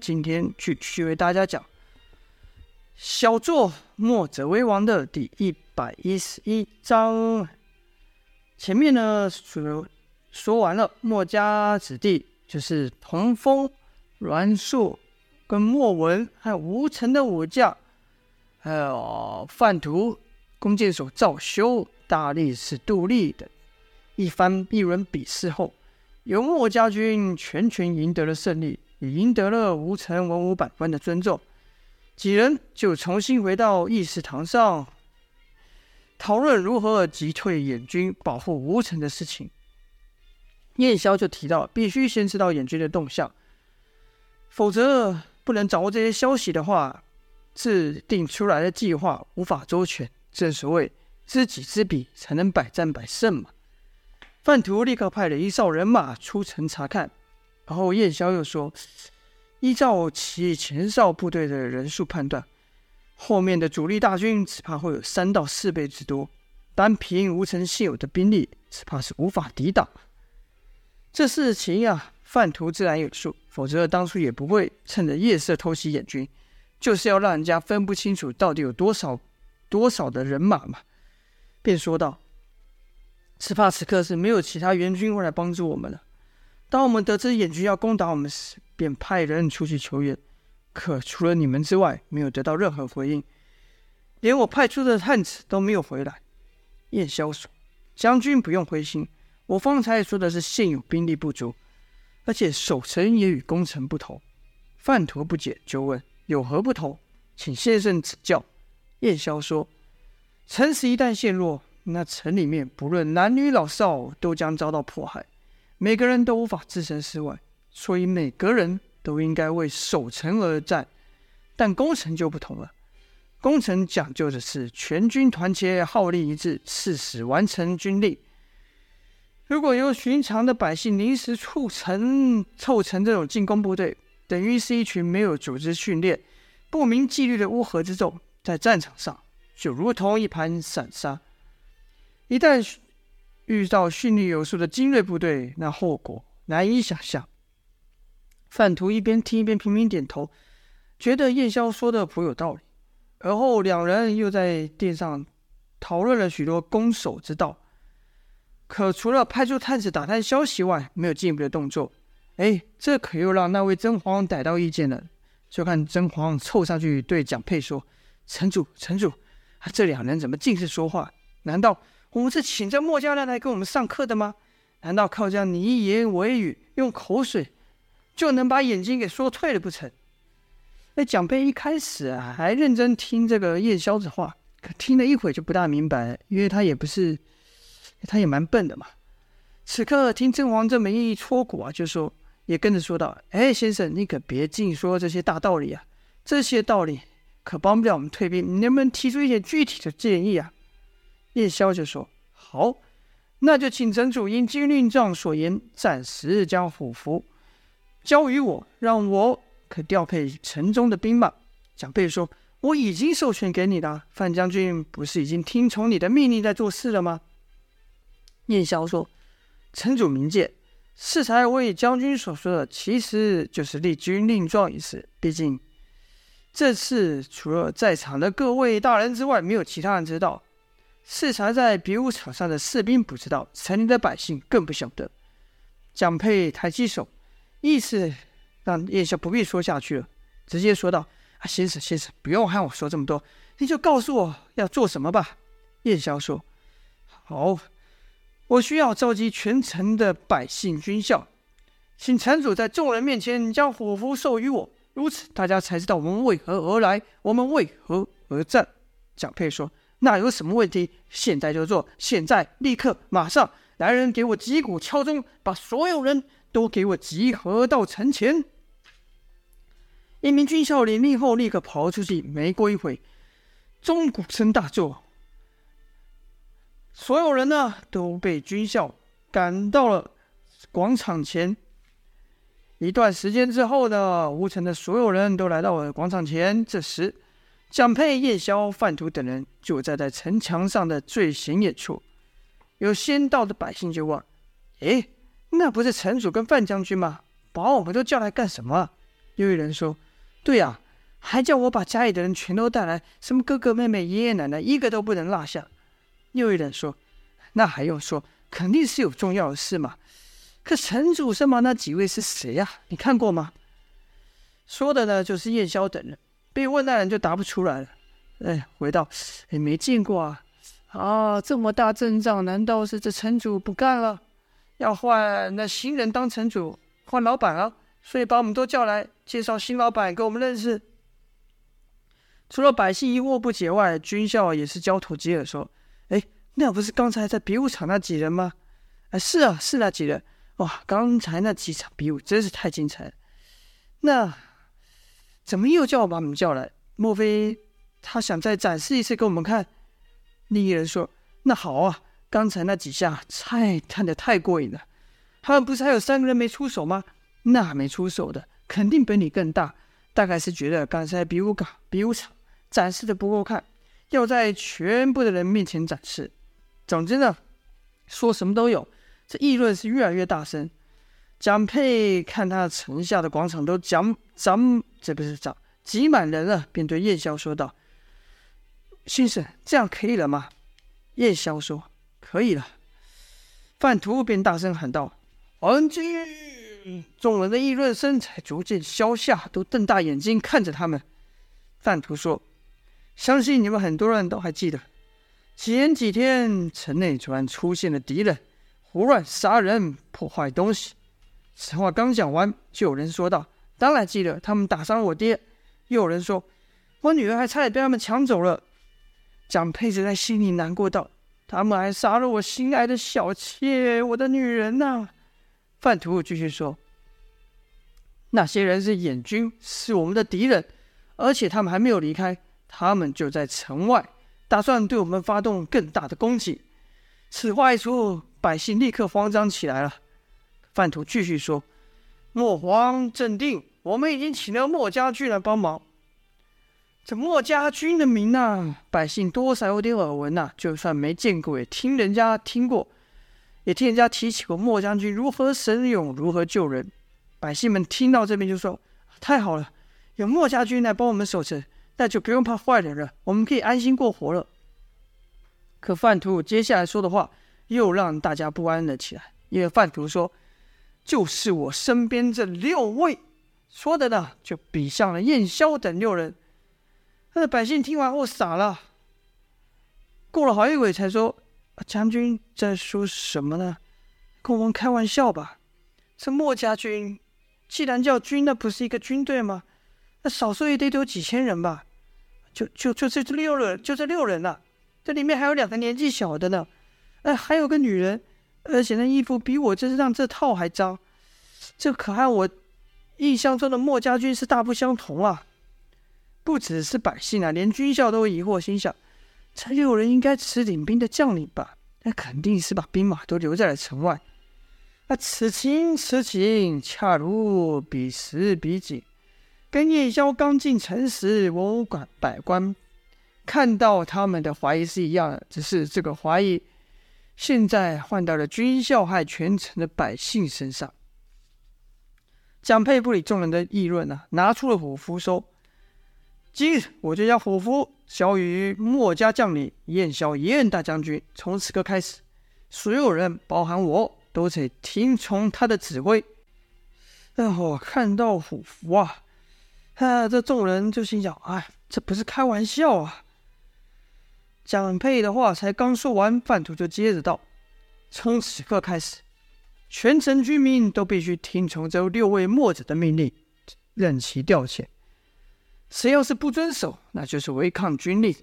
今天继续为大家讲小作墨者为王的第一百一十一章。前面呢说说完了墨家子弟，就是童风、栾硕、跟墨文，还有吴成的武将，还有范图、弓箭手赵修、大力士杜立等一番一轮比试后，由墨家军全权赢得了胜利，也赢得了吴城文武百官的尊重。几人就重新回到议事堂上，讨论如何击退燕军、保护吴城的事情。燕萧就提到，必须先知道燕军的动向，否则不能掌握这些消息的话，制定出来的计划无法周全。正所谓知己知彼，才能百战百胜嘛。范图立刻派了一哨人马出城查看，然后燕萧又说：“依照其前哨部队的人数判断，后面的主力大军只怕会有三到四倍之多，单凭吴城现有的兵力，只怕是无法抵挡。这事情啊，范图自然有数，否则当初也不会趁着夜色偷袭燕军，就是要让人家分不清楚到底有多少多少的人马嘛。”便说道。只怕此刻是没有其他援军会来帮助我们了。当我们得知燕军要攻打我们时，便派人出去求援，可除了你们之外，没有得到任何回应，连我派出的探子都没有回来。燕萧说：“将军不用灰心，我方才说的是现有兵力不足，而且守城也与攻城不同。”范图不解，就问：“有何不同？请先生指教。”燕萧说：“城池一旦陷落。”那城里面不论男女老少都将遭到迫害，每个人都无法置身事外，所以每个人都应该为守城而战。但攻城就不同了，攻城讲究的是全军团结、号令一致，誓死完成军令。如果由寻常的百姓临时促成凑成这种进攻部队，等于是一群没有组织训练、不明纪律的乌合之众，在战场上就如同一盘散沙。一旦遇到训练有素的精锐部队，那后果难以想象。范图一边听一边频频点头，觉得燕萧说的颇有道理。而后两人又在殿上讨论了许多攻守之道，可除了派出探子打探消息外，没有进一步的动作。哎，这可又让那位真皇逮到意见了。就看真皇凑上去对蒋佩说：“城主，城主，这两人怎么尽是说话？难道？”我们是请这墨家人来给我们上课的吗？难道靠这样你一言我一语，用口水就能把眼睛给说退了不成？那蒋佩一开始啊，还认真听这个燕萧的话，可听了一会就不大明白，因为他也不是，他也蛮笨的嘛。此刻听真皇这么一戳骨啊，就说也跟着说道：“哎，先生，你可别净说这些大道理啊，这些道理可帮不了我们退兵，你能不能提出一些具体的建议啊？”燕萧就说：“好，那就请城主因军令状所言，暂时将虎符交于我，让我可调配城中的兵马。”蒋佩说：“我已经授权给你了，范将军不是已经听从你的命令在做事了吗？”燕萧说：“城主明鉴，适才为将军所说的，其实就是立军令状一事。毕竟这次除了在场的各位大人之外，没有其他人知道。”视察在比武场上的士兵不知道，城里的百姓更不晓得。蒋佩抬起手，意思让燕萧不必说下去了，直接说道：“啊，先生，先生，不用和我说这么多，你就告诉我要做什么吧。”燕萧说：“好，我需要召集全城的百姓军校，请城主在众人面前将虎符授予我，如此大家才知道我们为何而来，我们为何而战。”蒋佩说。那有什么问题？现在就做，现在立刻马上！来人，给我击鼓敲钟，把所有人都给我集合到城前。一名军校领令后，立刻跑出去。没过一会，钟鼓声大作，所有人呢都被军校赶到了广场前。一段时间之后呢，吴城的所有人都来到了广场前。这时，蒋佩、燕萧、范图等人就站在城墙上的最显眼处。有先到的百姓就问：“哎，那不是城主跟范将军吗？把我们都叫来干什么？”又有人说：“对呀，还叫我把家里的人全都带来，什么哥哥妹妹、爷爷奶奶，一个都不能落下。”又有人说：“那还用说，肯定是有重要的事嘛。”可城主身旁那几位是谁呀？你看过吗？说的呢，就是燕萧等人。被问那人就答不出来了。哎，回道：“哎，没见过啊。啊，这么大阵仗，难道是这城主不干了，要换那新人当城主，换老板啊？所以把我们都叫来，介绍新老板给我们认识。除了百姓疑惑不解外，军校也是交头接耳说：“哎，那不是刚才在比武场那几人吗？哎，是啊，是那几人。”哇，刚才那几场比武真是太精彩了。那怎么又叫我把我们叫来？莫非他想再展示一次给我们看？另一人说：“那好啊，刚才那几下菜看得太过瘾了。他们不是还有三个人没出手吗？那没出手的肯定本领更大，大概是觉得刚才比武场比武场展示的不够看，要在全部的人面前展示。总之呢，说什么都有。”这议论是越来越大声。蒋佩看他城下的广场都讲讲，这不是讲挤满人了，便对燕萧说道：“先生，这样可以了吗？”燕萧说：“可以了。”范图便大声喊道：“安静！”众人的议论声才逐渐消下，都瞪大眼睛看着他们。范图说：“相信你们很多人都还记得，前几天城内突然出现了敌人。”胡乱杀人、破坏东西。此话刚讲完，就有人说道：“当然记得，他们打伤了我爹。”又有人说：“我女儿还差点被他们抢走了。”蒋佩子在心里难过道：“他们还杀了我心爱的小妾，我的女人呐、啊！”范图继续说：“那些人是眼军，是我们的敌人，而且他们还没有离开，他们就在城外，打算对我们发动更大的攻击。”此话一出。百姓立刻慌张起来了。范图继续说：“莫慌，镇定，我们已经请了莫家军来帮忙。这莫家军的名啊，百姓多少有点耳闻呐、就算没见过，也听人家听过，也听人家提起过莫将军如何神勇，如何救人。百姓们听到这边就说：太好了，有莫家军来帮我们守城，那就不用怕坏人了，我们可以安心过活了。可范图接下来说的话。又让大家不安了起来，因为范图说：“就是我身边这六位。”说的呢，就比上了燕萧等六人。那百姓听完后傻了，过了好一会才说：“将军在说什么呢？跟我们开玩笑吧？这莫家军既然叫军，那不是一个军队吗？那少说也得有几千人吧？就就就这这六人，就这六人了。这里面还有两个年纪小的呢。”哎，还有个女人，而且那衣服比我这身这套还脏，这可和我印象中的莫家军是大不相同啊！不只是百姓啊，连军校都疑惑，心想：这六人应该是领兵的将领吧？那肯定是把兵马都留在了城外。啊，此情此景，恰如彼时彼景，跟燕萧刚进城时，文武百官看到他们的怀疑是一样的，只是这个怀疑。现在换到了军校害全城的百姓身上。蒋佩不理众人的议论啊，拿出了虎符说：“今日我就将虎符交于墨家将领燕萧燕大将军。从此刻开始，所有人，包含我，都得听从他的指挥。”但我看到虎符啊，啊，这众人就心想：“哎，这不是开玩笑啊！”蒋佩的话才刚说完，范图就接着道：“从此刻开始，全城居民都必须听从这六位墨者的命令，任其调遣。谁要是不遵守，那就是违抗军令，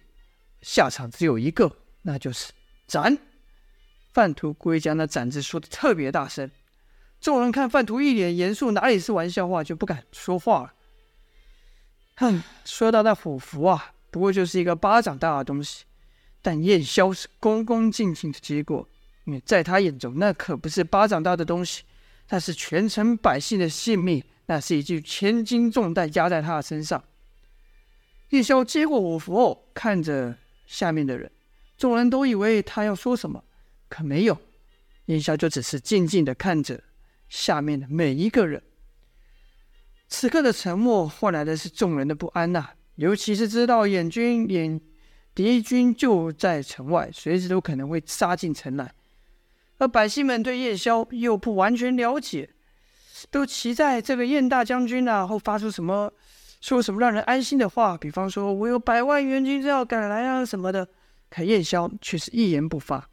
下场只有一个，那就是斩。”范图故意将那“斩”字说的特别大声，众人看范图一脸严肃，哪里是玩笑话，就不敢说话了。哼，说到那虎符啊，不过就是一个巴掌大的东西。但燕萧是恭恭敬敬的接过，因为在他眼中，那可不是巴掌大的东西，那是全城百姓的性命，那是一具千斤重担压在他的身上。燕萧接过五符后，看着下面的人，众人都以为他要说什么，可没有，燕萧就只是静静的看着下面的每一个人。此刻的沉默换来的是众人的不安呐、尤其是知道眼军眼敌军就在城外，随时都可能会杀进城来。而百姓们对燕萧又不完全了解，都期待这个燕大将军啊，会发出什么，说什么让人安心的话，比方说“我有百万援军正要赶来啊”什么的。可燕萧却是一言不发。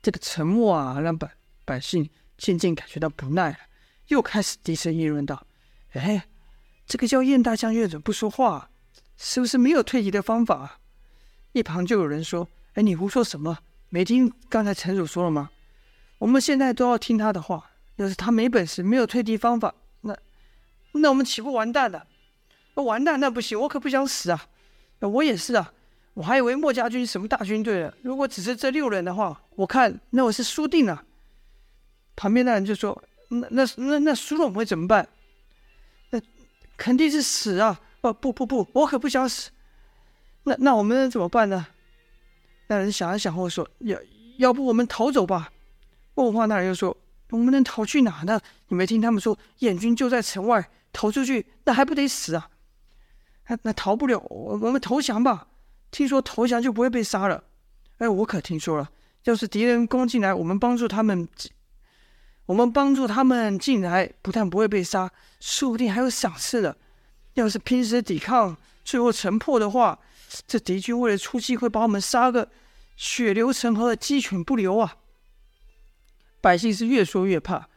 这个沉默啊，让百百姓渐渐感觉到不耐了，又开始低声议论道：“哎，这个叫燕大将军怎么不说话？是不是没有退敌的方法啊？”一旁就有人说：“哎，你胡说什么？没听刚才城主说了吗？我们现在都要听他的话。要是他没本事，没有退敌方法，那那我们岂不完蛋了？完蛋，那不行，我可不想死啊！我也是啊。”我还以为墨家军什么大军队了，如果只是这六人的话，我看那我是输定了。旁边那人就说：“那那那那输了我们会怎么办？那肯定是死啊！不不不，我可不想死。那那我们怎么办呢？”那人想了想后说：“要要不我们逃走吧？”问话那人又说：“我们能逃去哪呢？你没听他们说燕军就在城外，逃出去那还不得死啊？那那逃不了，我我们投降吧。”听说投降就不会被杀了，哎，我可听说了。要是敌人攻进来，我们帮助他们，我们帮助他们进来，不但不会被杀，说不定还有赏赐的。要是拼死抵抗，最后城破的话，这敌军为了出气，会把我们杀个血流成河，鸡犬不留啊！百姓是越说越怕，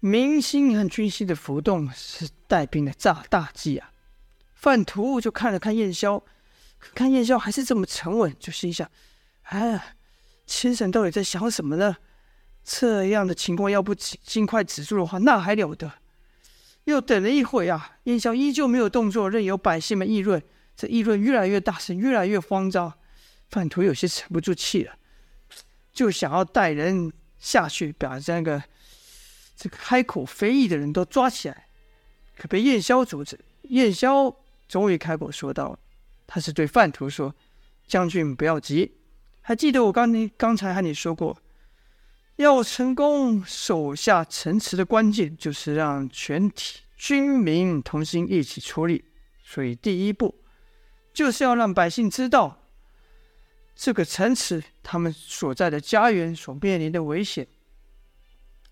民心和军心的浮动是带兵的炸大忌啊！范图就看了看燕萧。看燕萧还是这么沉稳，就心想：“哎，先生到底在想什么呢？这样的情况要不尽快止住的话，那还了得！”又等了一会啊，燕萧依旧没有动作，任由百姓们议论。这议论越来越大声，越来越慌张。范图有些沉不住气了，就想要带人下去，把这个这个开口非议的人都抓起来，可被燕萧阻止。燕萧终于开口说道。他是对范图说：“将军不要急，还记得我刚你刚才和你说过，要成功守下城池的关键，就是让全体军民同心一起出力。所以第一步，就是要让百姓知道这个城池他们所在的家园所面临的危险。”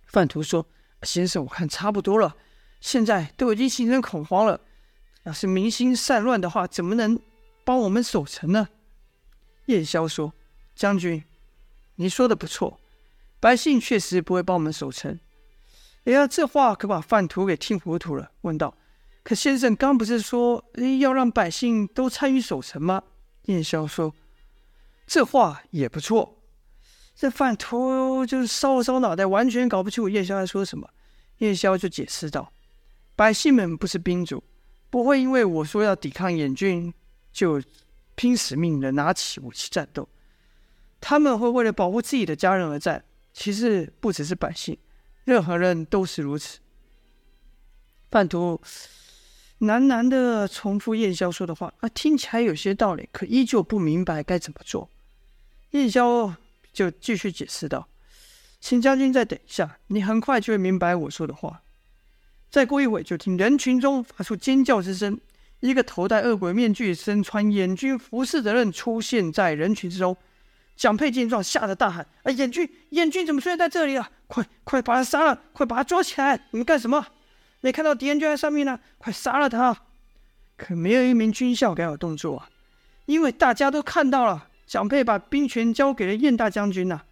范图说：“先生，我看差不多了，现在都已经形成恐慌了，要是民心散乱的话，怎么能？”帮我们守城呢？燕萧说：“将军，你说的不错，百姓确实不会帮我们守城。”哎呀，这话可把范图给听糊涂了，问道：“可先生刚不是说要让百姓都参与守城吗？”燕萧说：“这话也不错。”这范图就是烧了烧脑袋，完全搞不清楚燕萧在说什么。燕萧就解释道：“百姓们不是兵主，不会因为我说要抵抗燕军。”就拼死命的拿起武器战斗，他们会为了保护自己的家人而战。其实不只是百姓，任何人都是如此。范图喃喃的重复燕萧说的话，啊，听起来有些道理，可依旧不明白该怎么做。燕萧就继续解释道：“请将军再等一下，你很快就会明白我说的话。”再过一会，就听人群中发出尖叫之声。一个头戴恶鬼面具、身穿燕军服饰的人出现在人群之中。蒋佩见状，吓得大喊：“啊，燕军，燕军怎么出现在这里了？快，快把他杀了！快把他抓起来！你们干什么？没看到敌人就在上面呢？快杀了他！”可没有一名军校敢有动作啊，因为大家都看到了，蒋佩把兵权交给了燕大将军呐、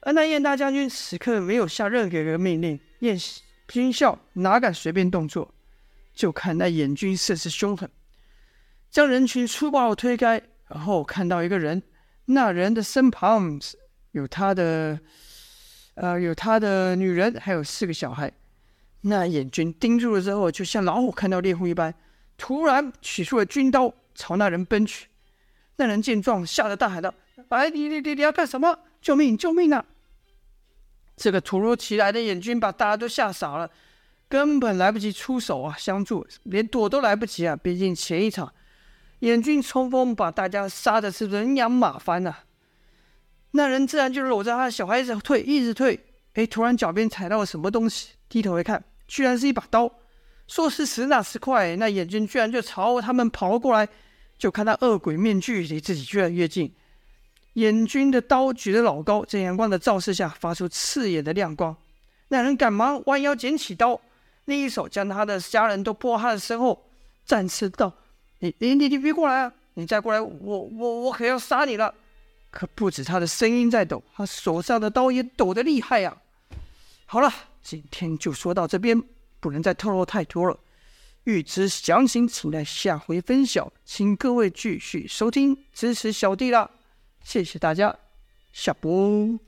而那燕大将军此刻没有下任何一个命令，燕军校哪敢随便动作？就看那燕军甚是凶狠，将人群粗暴推开，然后看到一个人，那人的身旁有他的，呃，有他的女人，还有四个小孩。那眼军盯住了之后，就像老虎看到猎户一般，突然取出了军刀朝那人奔去。那人见状，吓得大喊道：“哎，你你你你要干什么？救命！救命啊！”这个突如其来的眼军把大家都吓傻了。根本来不及出手啊，相助，连躲都来不及啊！毕竟前一场，燕军冲锋把大家杀的是人仰马翻呐、啊。那人自然就搂着他的小孩子退，一直退。哎，突然脚边踩到了什么东西，低头一看，居然是一把刀。说时迟，那时快，那燕军居然就朝他们跑了过来。就看到恶鬼面具离自己越来越近，燕军的刀举得老高，在阳光的照射下发出刺眼的亮光。那人赶忙弯腰捡起刀，另一手将他的家人都拖到他的身后，战刺道：“你你你你别过来啊！你再过来，我我我可要杀你了！”可不止他的声音在抖，他手上的刀也抖得厉害呀、啊。好了，今天就说到这边，不能再透露太多了。欲知详情，请待下回分晓。请各位继续收听，支持小弟啦！谢谢大家，下播。